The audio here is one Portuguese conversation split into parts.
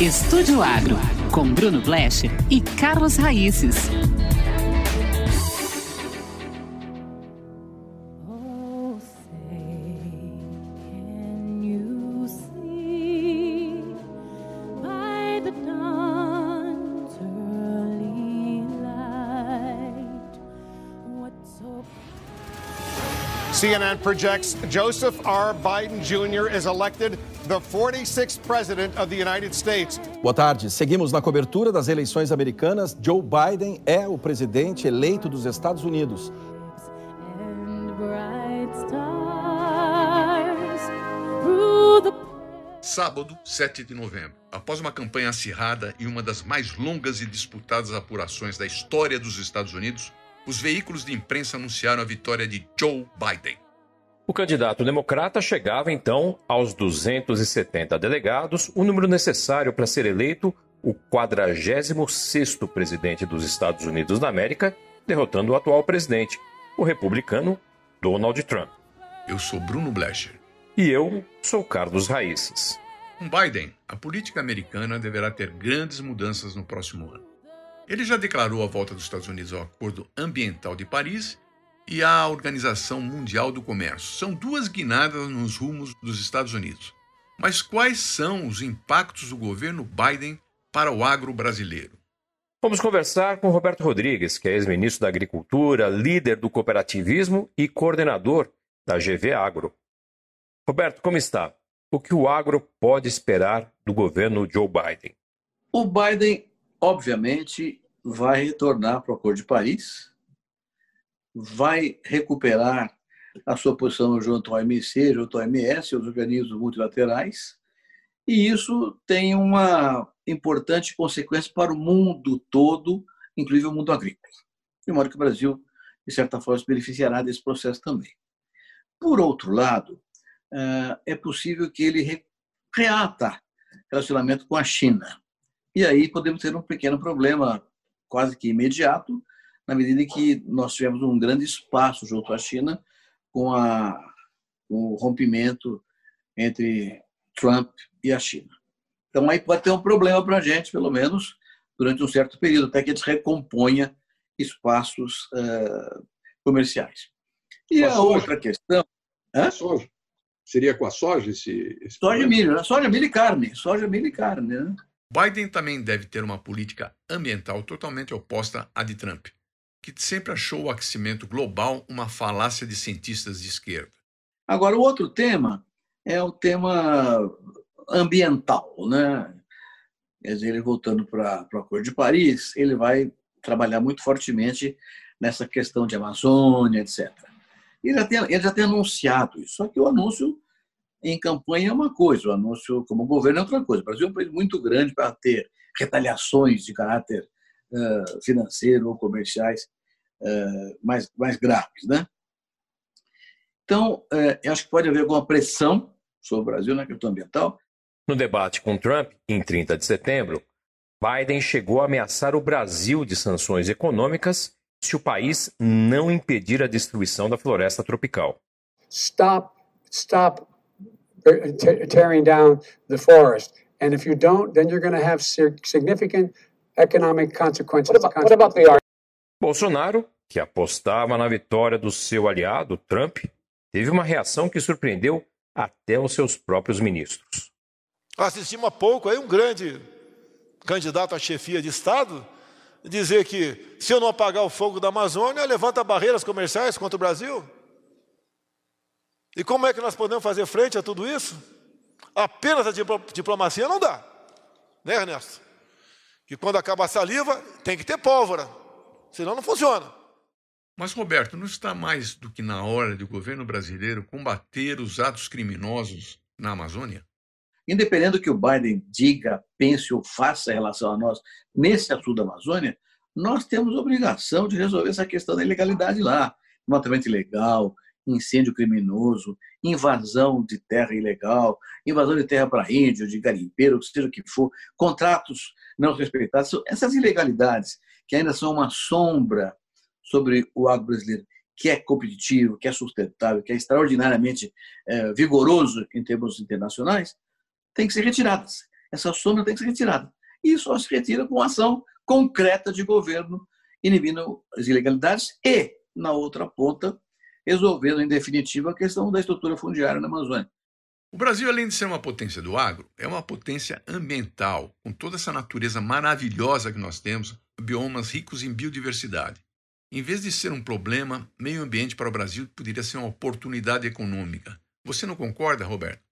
Estúdio Agro, com Bruno Blecher e Carlos Raíces. CNN projects Joseph R. Biden Jr. is elected the 46th President of the United States. Boa tarde. Seguimos na cobertura das eleições americanas. Joe Biden é o presidente eleito dos Estados Unidos. Sábado, 7 de novembro. Após uma campanha acirrada e uma das mais longas e disputadas apurações da história dos Estados Unidos, os veículos de imprensa anunciaram a vitória de Joe Biden. O candidato democrata chegava então aos 270 delegados, o número necessário para ser eleito o 46º presidente dos Estados Unidos da América, derrotando o atual presidente, o republicano Donald Trump. Eu sou Bruno Blecher. E eu sou Carlos Raíces. Com Biden, a política americana deverá ter grandes mudanças no próximo ano. Ele já declarou a volta dos Estados Unidos ao Acordo Ambiental de Paris e à Organização Mundial do Comércio. São duas guinadas nos rumos dos Estados Unidos. Mas quais são os impactos do governo Biden para o agro brasileiro? Vamos conversar com Roberto Rodrigues, que é ex-ministro da Agricultura, líder do cooperativismo e coordenador da GV Agro. Roberto, como está? O que o agro pode esperar do governo Joe Biden? O Biden obviamente, vai retornar para o Acordo de Paris, vai recuperar a sua posição junto ao OMC, junto ao OMS, os organismos multilaterais, e isso tem uma importante consequência para o mundo todo, inclusive o mundo agrícola. De modo que o Brasil, de certa forma, se beneficiará desse processo também. Por outro lado, eh, é possível que ele reata relacionamento com a China. E aí podemos ter um pequeno problema, quase que imediato, na medida em que nós tivemos um grande espaço junto à China com, a, o rompimento entre Trump e a China. Então aí pode ter um problema para a gente, pelo menos, durante um certo período, até que eles recomponha espaços uh, comerciais. E a, a outra questão... Hã? Soja. Seria com a soja esse... esse soja e milho, né? soja, milho e carne. Soja, milho e carne, né? Biden também deve ter uma política ambiental totalmente oposta à de Trump, que sempre achou o aquecimento global uma falácia de cientistas de esquerda. Agora, o outro tema é o tema ambiental. Né? Quer dizer, ele voltando para o Acordo de Paris, ele vai trabalhar muito fortemente nessa questão de Amazônia, etc. Ele já tem, ele já tem anunciado isso, só que o anúncio em campanha é uma coisa, o anúncio como governo é outra coisa. O Brasil é um país muito grande para ter retaliações de caráter uh, financeiro ou comerciais uh, mais, mais graves. Né? Então, uh, eu acho que pode haver alguma pressão sobre o Brasil na questão ambiental. No debate com Trump, em 30 de setembro, Biden chegou a ameaçar o Brasil de sanções econômicas se o país não impedir a destruição da floresta tropical. Stop, stop tearing down the forest. And if you don't, then you're going to have significant economic consequences. What about, what about the Bolsonaro, que apostava na vitória do seu aliado, Trump, teve uma reação que surpreendeu até os seus próprios ministros. Assistimos há pouco aí um grande candidato à chefia de Estado dizer que se eu não apagar o fogo da Amazônia, levanta barreiras comerciais contra o Brasil. E como é que nós podemos fazer frente a tudo isso? Apenas a diplomacia não dá, né, Ernesto? Que quando acaba a saliva, tem que ter pólvora, senão não funciona. Mas, Roberto, não está mais do que na hora do governo brasileiro combater os atos criminosos na Amazônia? Independente do que o Biden diga, pense ou faça em relação a nós nesse assunto da Amazônia, nós temos obrigação de resolver essa questão da ilegalidade lá. Matamento ilegal, incêndio criminoso, invasão de terra ilegal, invasão de terra para índio, de garimpeiro, seja o que for, contratos não respeitados. Essas ilegalidades que ainda são uma sombra sobre o agro brasileiro, que é competitivo, que é sustentável, que é extraordinariamente é, vigoroso em termos internacionais, têm que ser retiradas. essa sombra tem que ser retirada. E só se retira com ação concreta de governo, inibindo as ilegalidades e, na outra ponta, resolvendo, em definitiva, a questão da estrutura fundiária na Amazônia. O Brasil, além de ser uma potência do agro, é uma potência ambiental, com toda essa natureza maravilhosa que nós temos, biomas ricos em biodiversidade. Em vez de ser um problema, meio ambiente para o Brasil poderia ser uma oportunidade econômica. Você não concorda, Roberto?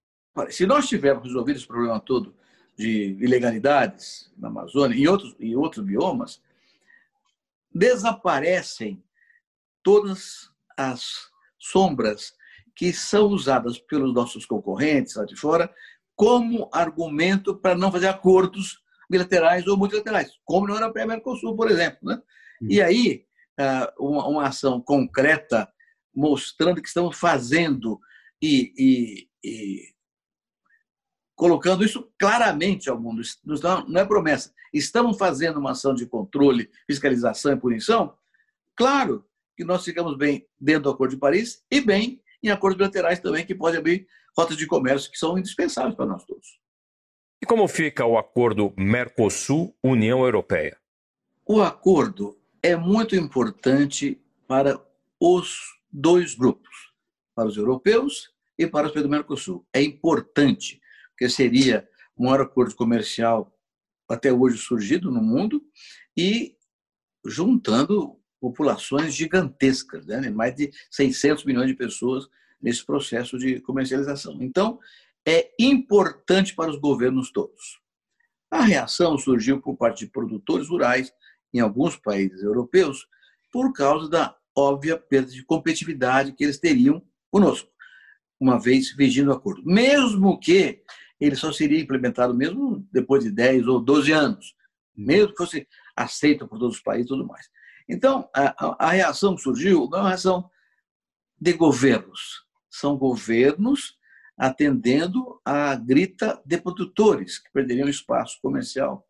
Se nós tivermos resolvido esse problema todo de ilegalidades na Amazônia e outros, e outros biomas, desaparecem todas as sombras que são usadas pelos nossos concorrentes lá de fora como argumento para não fazer acordos bilaterais ou multilaterais, como na Europeia e Mercosul, por exemplo. Né? E aí, ah, uma ação concreta mostrando que estamos fazendo e, e, e colocando isso claramente ao mundo. Não é promessa. Estamos fazendo uma ação de controle, fiscalização e punição? Claro que nós ficamos bem dentro do Acordo de Paris e bem em acordos bilaterais também, que podem abrir rotas de comércio que são indispensáveis para nós todos. E como fica o acordo Mercosul-União Europeia? O acordo é muito importante para os dois grupos, para os europeus e para os do Mercosul. É importante, porque seria o maior acordo comercial até hoje surgido no mundo e juntando populações gigantescas, né? mais de 600 milhões de pessoas nesse processo de comercialização. Então, é importante para os governos todos. A reação surgiu por parte de produtores rurais em alguns países europeus por causa da óbvia perda de competitividade que eles teriam conosco, uma vez vigindo o acordo. Mesmo que ele só seria implementado mesmo depois de 10 ou 12 anos, mesmo que fosse aceito por todos os países e tudo mais. Então, a, a reação que surgiu não é uma reação de governos, são governos atendendo à grita de produtores, que perderiam espaço comercial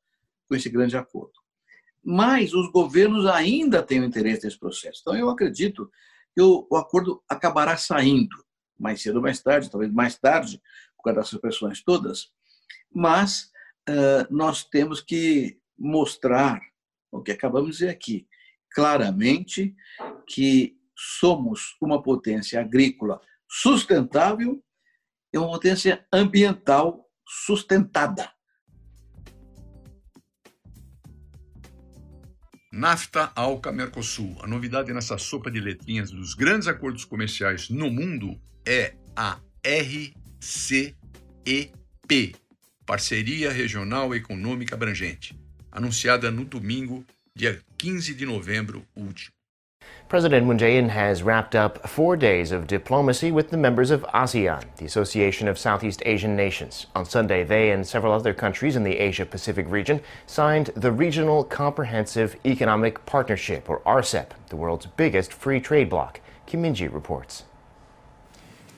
com esse grande acordo. Mas os governos ainda têm o interesse nesse processo. Então, eu acredito que o, o acordo acabará saindo, mais cedo ou mais tarde, talvez mais tarde, por causa dessas pressões todas, mas uh, nós temos que mostrar o que acabamos de dizer aqui, claramente que somos uma potência agrícola sustentável e uma potência ambiental sustentada. NAFTA, ALCA, Mercosul. A novidade nessa sopa de letrinhas dos grandes acordos comerciais no mundo é a RCEP, Parceria Regional Econômica Abrangente, anunciada no domingo dia 15 de novembro último. President Moon Jae-in has wrapped up four days of diplomacy with the members of ASEAN, the Association of Southeast Asian Nations. On Sunday, they and several other countries in the Asia-Pacific region signed the Regional Comprehensive Economic Partnership, or RCEP, the world's biggest free trade bloc. Kim Min-ji reports.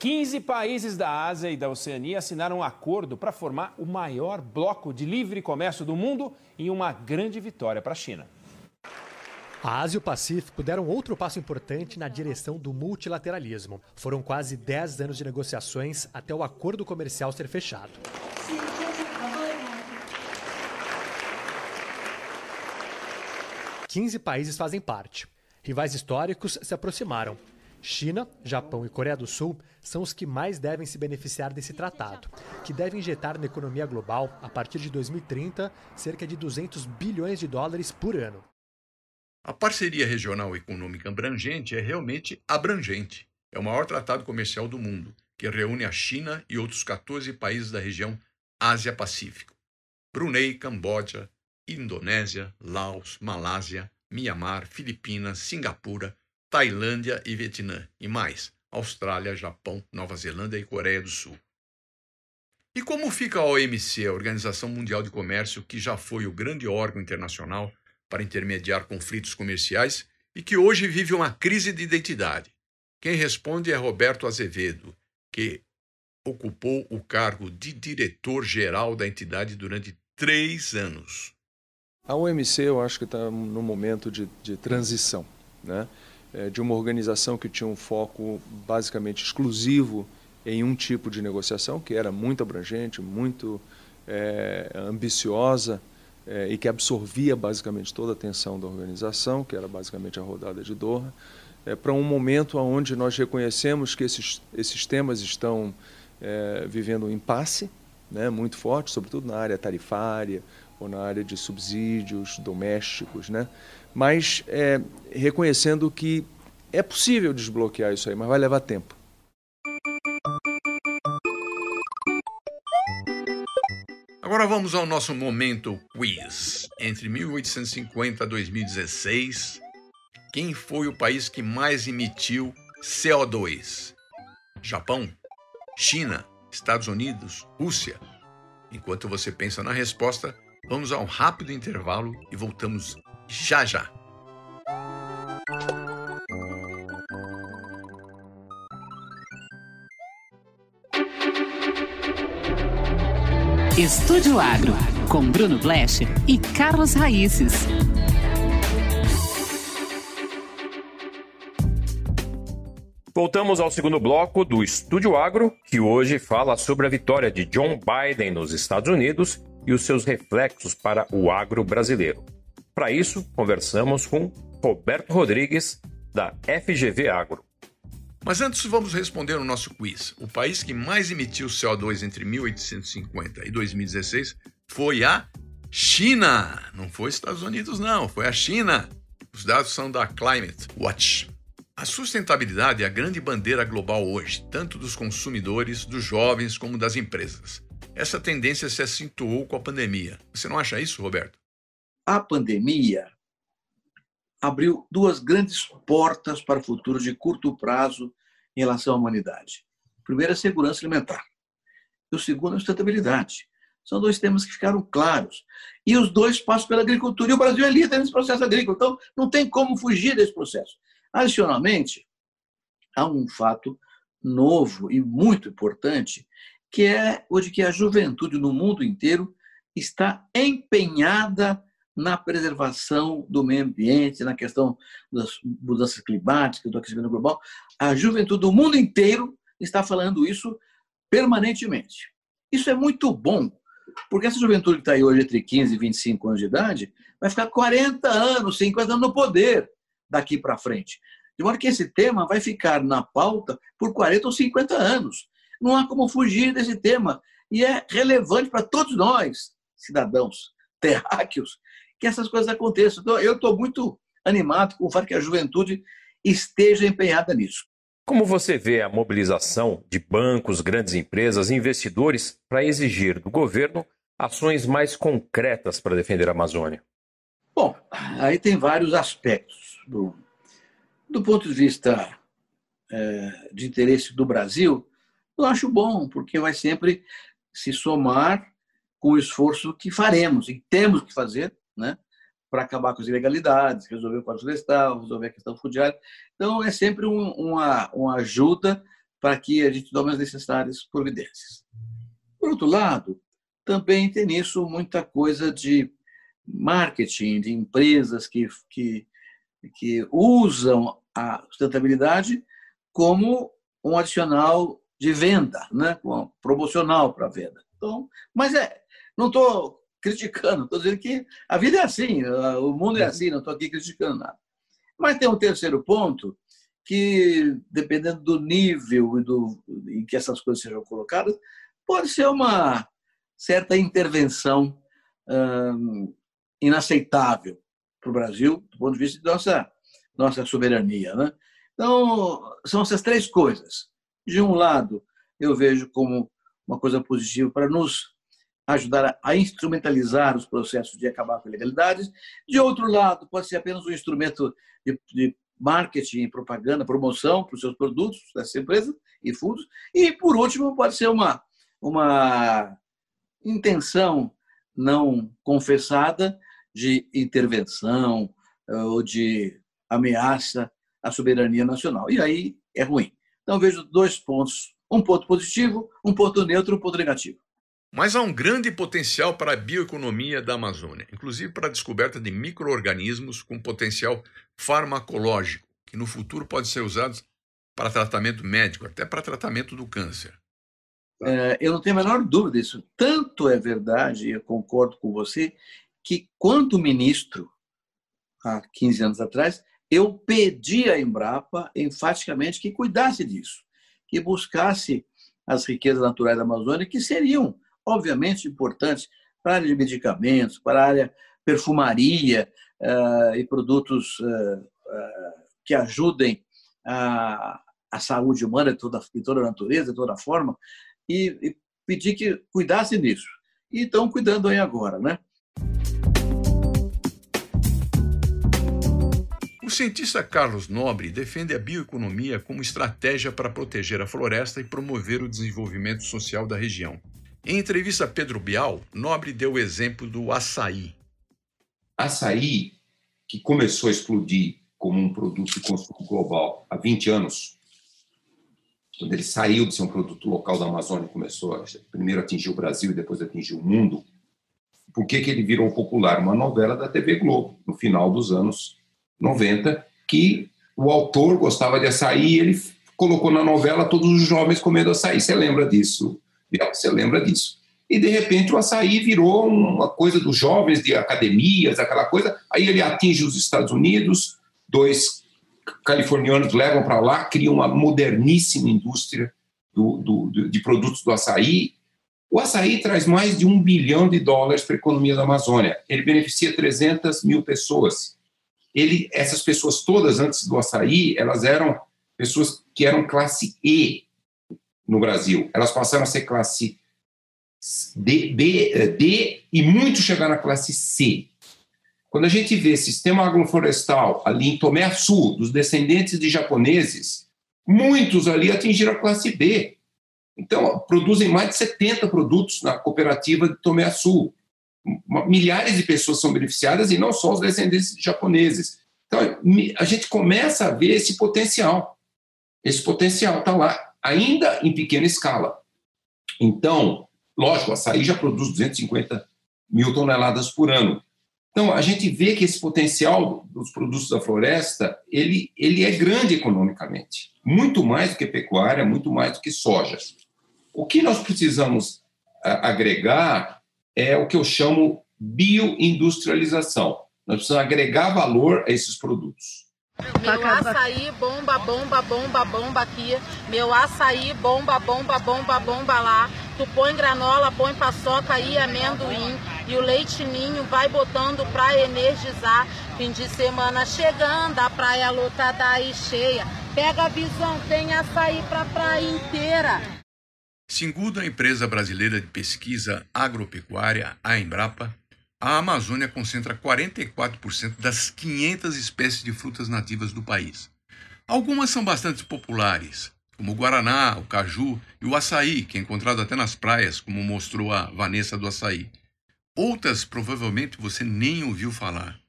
15 países da Ásia e da Oceania assinaram um acordo para formar o maior bloco de livre comércio do mundo em uma grande vitória para a China. A Ásia e o Pacífico deram outro passo importante na direção do multilateralismo. Foram quase 10 anos de negociações até o acordo comercial ser fechado. Quinze países fazem parte. Rivais históricos se aproximaram. China, Japão e Coreia do Sul são os que mais devem se beneficiar desse tratado, que deve injetar na economia global, a partir de 2030, cerca de 200 bilhões de dólares por ano. A parceria regional econômica abrangente é realmente abrangente. É o maior tratado comercial do mundo, que reúne a China e outros 14 países da região Ásia-Pacífico. Brunei, Camboja, Indonésia, Laos, Malásia, Mianmar, Filipinas, Singapura, Tailândia e Vietnã, e mais, Austrália, Japão, Nova Zelândia e Coreia do Sul. E como fica a OMC, a Organização Mundial de Comércio, que já foi o grande órgão internacional para intermediar conflitos comerciais e que hoje vive uma crise de identidade. Quem responde é Roberto Azevedo, que ocupou o cargo de diretor-geral da entidade durante três anos. A OMC, eu acho que está no momento de, de transição, né? É, de uma organização que tinha um foco basicamente exclusivo em um tipo de negociação, que era muito abrangente, muito é, ambiciosa é, e que absorvia basicamente toda a atenção da organização, que era basicamente a rodada de Doha, é, para um momento onde nós reconhecemos que esses, esses temas estão é, vivendo um impasse né, muito forte, sobretudo na área tarifária ou na área de subsídios domésticos, né, mas é, reconhecendo que é possível desbloquear isso aí, mas vai levar tempo. Agora vamos ao nosso momento quiz. Entre 1850 e 2016, quem foi o país que mais emitiu CO2? Japão? China? Estados Unidos? Rússia? Enquanto você pensa na resposta, vamos a um rápido intervalo e voltamos já já. Estúdio Agro, com Bruno Blecher e Carlos Raíces. Voltamos ao segundo bloco do Estúdio Agro, que hoje fala sobre a vitória de John Biden nos Estados Unidos e os seus reflexos para o agro brasileiro. Para isso, conversamos com Roberto Rodrigues, da FGV Agro. Mas antes vamos responder o nosso quiz. O país que mais emitiu CO2 entre 1850 e 2016 foi a China. Não foi Estados Unidos, não, foi a China. Os dados são da Climate Watch. A sustentabilidade é a grande bandeira global hoje, tanto dos consumidores, dos jovens, como das empresas. Essa tendência se acentuou com a pandemia. Você não acha isso, Roberto? A pandemia abriu duas grandes portas para o futuro de curto prazo em relação à humanidade. O primeiro é a segurança alimentar. E o segundo é a sustentabilidade. São dois temas que ficaram claros. E os dois passam pela agricultura. E o Brasil é líder nesse processo agrícola. Então, não tem como fugir desse processo. Adicionalmente, há um fato novo e muito importante, que é o de que a juventude no mundo inteiro está empenhada na preservação do meio ambiente, na questão das mudanças climáticas, do aquecimento global. A juventude do mundo inteiro está falando isso permanentemente. Isso é muito bom, porque essa juventude que está aí hoje entre 15 e 25 anos de idade vai ficar 40 anos, 50 anos no poder daqui para frente. De modo que esse tema vai ficar na pauta por 40 ou 50 anos. Não há como fugir desse tema. E é relevante para todos nós, cidadãos terráqueos, que essas coisas aconteçam. Então, eu estou muito animado com o fato que a juventude esteja empenhada nisso. Como você vê a mobilização de bancos, grandes empresas investidores para exigir do governo ações mais concretas para defender a Amazônia? Bom, aí tem vários aspectos. Do, do ponto de vista é, de interesse do Brasil, eu acho bom, porque vai sempre se somar com o esforço que faremos e temos que fazer né, para acabar com as ilegalidades, resolver o Código Florestal, resolver a questão fundiária. Então, é sempre um, uma, uma ajuda para que a gente tome as necessárias providências. Por outro lado, também tem nisso muita coisa de marketing, de empresas que, que, que usam a sustentabilidade como um adicional de venda, né? promocional para a venda. Então, mas é, não estou criticando, estou dizendo que a vida é assim, o mundo é assim, não estou aqui criticando nada. Mas tem um terceiro ponto que, dependendo do nível e do, em que essas coisas sejam colocadas, pode ser uma certa intervenção hum, inaceitável para o Brasil, do ponto de vista de nossa, nossa soberania. Né? Então, são essas três coisas. De um lado, eu vejo como uma coisa positiva para nos ajudar a instrumentalizar os processos de acabar com ilegalidades. De outro lado, pode ser apenas um instrumento de, de marketing, propaganda, promoção para os seus produtos, dessas empresas e fundos. E, por último, pode ser uma, uma intenção não confessada de intervenção eh, ou de ameaça à soberania nacional. E aí é ruim. Então, vejo dois pontos: um ponto positivo, um ponto neutro, um ponto negativo. Mas há um grande potencial para a bioeconomia da Amazônia, inclusive para a descoberta de micro-organismos com potencial farmacológico, que no futuro podem ser usados para tratamento médico, até para tratamento do câncer. É, eu não tenho a menor dúvida disso. Tanto é verdade, eu concordo com você, que quando ministro, há 15 anos atrás, eu pedi à Embrapa enfaticamente que cuidasse disso, que buscasse as riquezas naturais da Amazônia, que seriam, obviamente, importantes para a área de medicamentos, para a área perfumaria uh, e produtos uh, uh, que ajudem a, a saúde humana de toda, de toda a natureza, de toda forma, e, pedir que cuidasse disso. E estão cuidando aí agora, né? O cientista Carlos Nobre defende a bioeconomia como estratégia para proteger a floresta e promover o desenvolvimento social da região. Em entrevista a Pedro Bial, Nobre deu o exemplo do açaí. Açaí, que começou a explodir como um produto de consumo global há 20 anos, quando ele saiu de ser um produto local da Amazônia, começou a, primeiro atingir o Brasil e depois atingir o mundo, por que, que ele virou popular? Uma novela da TV Globo, no final dos anos 90, que o autor gostava de açaí e ele colocou na novela todos os jovens comendo açaí. Você lembra disso? Você lembra disso? E, de repente, o açaí virou uma coisa dos jovens, de academias, aquela coisa. Aí ele atinge os Estados Unidos, dois californianos levam para lá, criam uma moderníssima indústria do, do, de produtos do açaí. O açaí traz mais de um bilhão de dólares para a economia da Amazônia. Ele beneficia 300 mil pessoas. Ele, essas pessoas todas, antes do açaí, elas eram pessoas que eram classe E no Brasil. Elas passaram a ser classe D, B, eh, D e muito chegaram à classe C. Quando a gente vê sistema agroflorestal ali em Tomé Açu, dos descendentes de japoneses, muitos ali atingiram a classe B. Então, produzem mais de 70 produtos na cooperativa de Tomé Açu. Milhares de pessoas são beneficiadas e não só os descendentes de japoneses. Então, a gente começa a ver esse potencial. Esse potencial está lá, ainda em pequena escala. Então, lógico, a açaí já produz 250 mil toneladas por ano. Então, a gente vê que esse potencial dos produtos da floresta, ele, ele é grande economicamente, muito mais do que pecuária, muito mais do que soja. O que nós precisamos agregar é o que eu chamo bioindustrialização. Nós precisamos agregar valor a esses produtos. Meu açaí bomba, bomba, bomba, bomba aqui. Meu açaí bomba, bomba, bomba, bomba lá. Tu põe granola, põe paçoca e amendoim e o leite ninho vai botando para energizar. Fim de semana chegando, a praia lotada e cheia. Pega a visão, tem açaí para a praia inteira. Segundo a empresa brasileira de pesquisa agropecuária, a Embrapa, a Amazônia concentra 44% das 500 espécies de frutas nativas do país. Algumas são bastante populares, como o guaraná, o caju e o açaí, que é encontrado até nas praias, como mostrou a Vanessa do Açaí. Outras provavelmente você nem ouviu falar: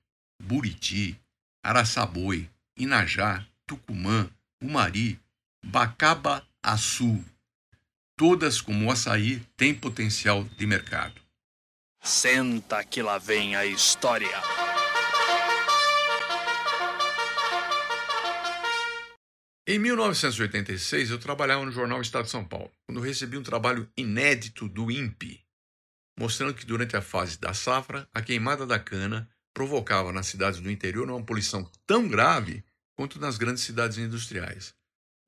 Buriti, Araçaboi, Inajá, Tucumã, Umari, Bacaba-Açu. Todas, como o açaí, têm potencial de mercado. Senta que lá vem a história. Em 1986, eu trabalhava no jornal Estado de São Paulo, quando recebi um trabalho inédito do INPE, mostrando que durante a fase da safra, a queimada da cana provocava nas cidades do interior uma poluição tão grave quanto nas grandes cidades industriais.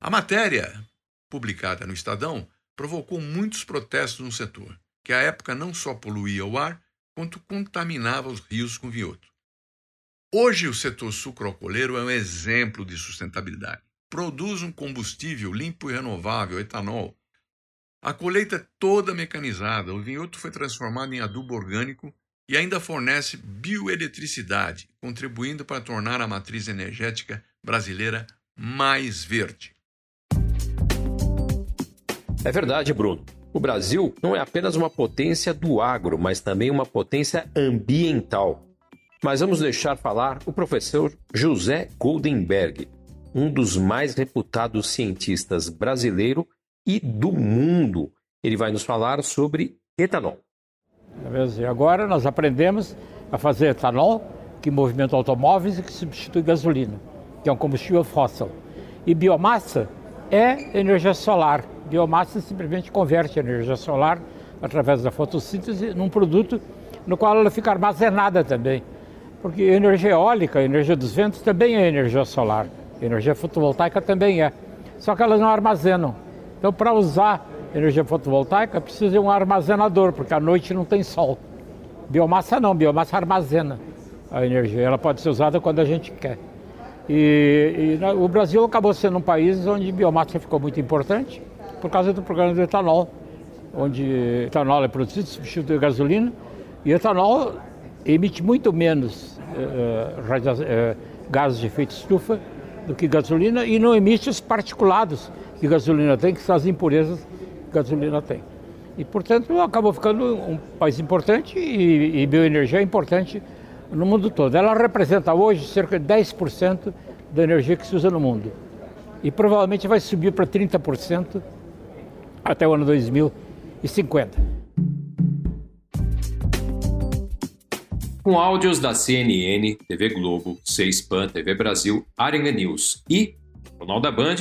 A matéria, publicada no Estadão, provocou muitos protestos no setor, que à época não só poluía o ar, quanto contaminava os rios com vinhoto. Hoje, o setor sucroalcooleiro é um exemplo de sustentabilidade. Produz um combustível limpo e renovável, etanol, a colheita é toda mecanizada, o vinhoto foi transformado em adubo orgânico e ainda fornece bioeletricidade, contribuindo para tornar a matriz energética brasileira mais verde. É verdade, Bruno. O Brasil não é apenas uma potência do agro, mas também uma potência ambiental. Mas vamos deixar falar o professor José Goldenberg, um dos mais reputados cientistas brasileiro e do mundo. Ele vai nos falar sobre etanol. E agora nós aprendemos a fazer etanol, que movimenta automóveis e que substitui gasolina, que é um combustível fóssil. E biomassa é energia solar, biomassa simplesmente converte a energia solar através da fotossíntese num produto no qual ela fica armazenada também. Porque energia eólica, energia dos ventos também é energia solar, energia fotovoltaica também é. Só que elas não armazenam. Então, para usar energia fotovoltaica, precisa de um armazenador, porque à noite não tem sol. Biomassa não, biomassa armazena a energia. Ela pode ser usada quando a gente quer. E, e o Brasil acabou sendo um país onde biomassa ficou muito importante por causa do programa do etanol, onde etanol é produzido, substitui a gasolina, e etanol emite muito menos uh, uh, gases de efeito estufa do que gasolina e não emite os particulados que gasolina tem, que são as impurezas que gasolina tem. E, portanto, acabou ficando um país importante e, e bioenergia é importante no mundo todo. Ela representa hoje cerca de 10% da energia que se usa no mundo. E provavelmente vai subir para 30% até o ano 2050. Com áudios da CNN, TV Globo, C-SPAN, TV Brasil, Arena News e Jornal da Band,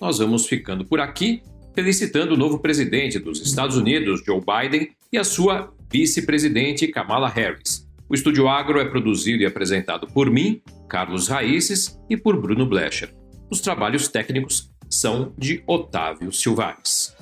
nós vamos ficando por aqui, felicitando o novo presidente dos Estados Unidos, Joe Biden, e a sua vice-presidente, Kamala Harris. O Estúdio Agro é produzido e apresentado por mim, Carlos Raíces, e por Bruno Blecher. Os trabalhos técnicos são de Otávio Silvares.